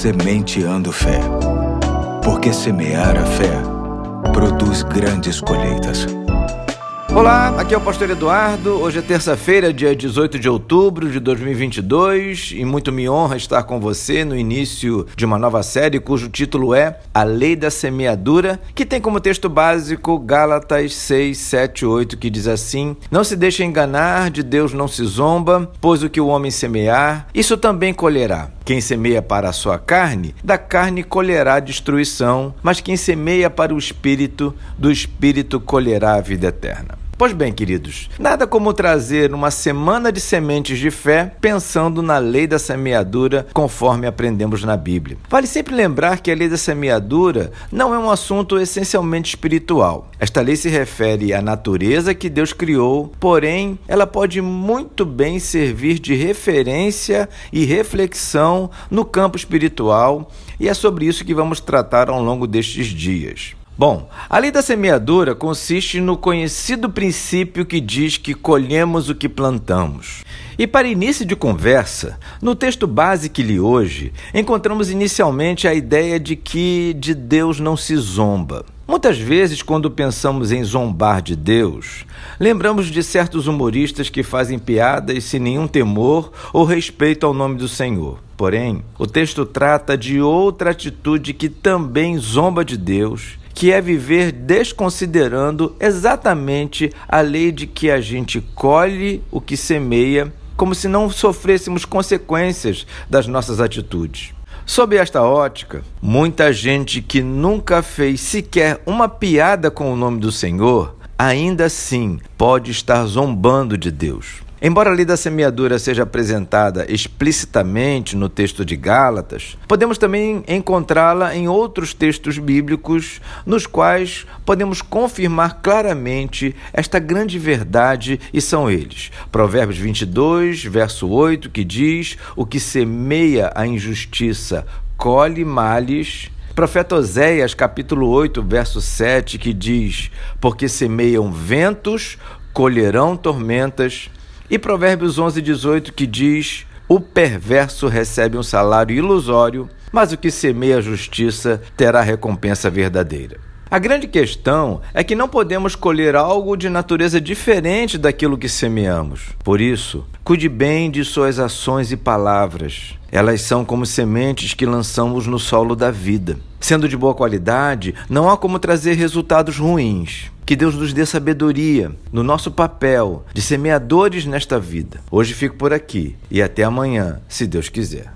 Sementeando Fé. Porque semear a fé produz grandes colheitas. Olá, aqui é o Pastor Eduardo. Hoje é terça-feira, dia 18 de outubro de 2022, e muito me honra estar com você no início de uma nova série cujo título é A Lei da Semeadura, que tem como texto básico Gálatas 6, 7, 8, que diz assim: Não se deixe enganar, de Deus não se zomba, pois o que o homem semear, isso também colherá. Quem semeia para a sua carne, da carne colherá destruição, mas quem semeia para o espírito, do espírito colherá a vida eterna. Pois bem, queridos, nada como trazer uma semana de sementes de fé pensando na lei da semeadura conforme aprendemos na Bíblia. Vale sempre lembrar que a lei da semeadura não é um assunto essencialmente espiritual. Esta lei se refere à natureza que Deus criou, porém, ela pode muito bem servir de referência e reflexão no campo espiritual, e é sobre isso que vamos tratar ao longo destes dias. Bom, a lei da semeadura consiste no conhecido princípio que diz que colhemos o que plantamos. E para início de conversa, no texto base que li hoje, encontramos inicialmente a ideia de que de Deus não se zomba. Muitas vezes, quando pensamos em zombar de Deus, lembramos de certos humoristas que fazem piadas sem nenhum temor ou respeito ao nome do Senhor. Porém, o texto trata de outra atitude que também zomba de Deus que é viver desconsiderando exatamente a lei de que a gente colhe o que semeia, como se não sofrêssemos consequências das nossas atitudes. Sob esta ótica, muita gente que nunca fez sequer uma piada com o nome do Senhor, ainda assim pode estar zombando de Deus. Embora a lei da semeadura seja apresentada explicitamente no texto de Gálatas, podemos também encontrá-la em outros textos bíblicos, nos quais podemos confirmar claramente esta grande verdade, e são eles: Provérbios 22, verso 8, que diz: O que semeia a injustiça colhe males. Profeta Oséias, capítulo 8, verso 7, que diz: Porque semeiam ventos, colherão tormentas. E Provérbios 11, 18, que diz: O perverso recebe um salário ilusório, mas o que semeia a justiça terá recompensa verdadeira. A grande questão é que não podemos colher algo de natureza diferente daquilo que semeamos. Por isso, cuide bem de suas ações e palavras. Elas são como sementes que lançamos no solo da vida. Sendo de boa qualidade, não há como trazer resultados ruins. Que Deus nos dê sabedoria no nosso papel de semeadores nesta vida. Hoje fico por aqui e até amanhã, se Deus quiser.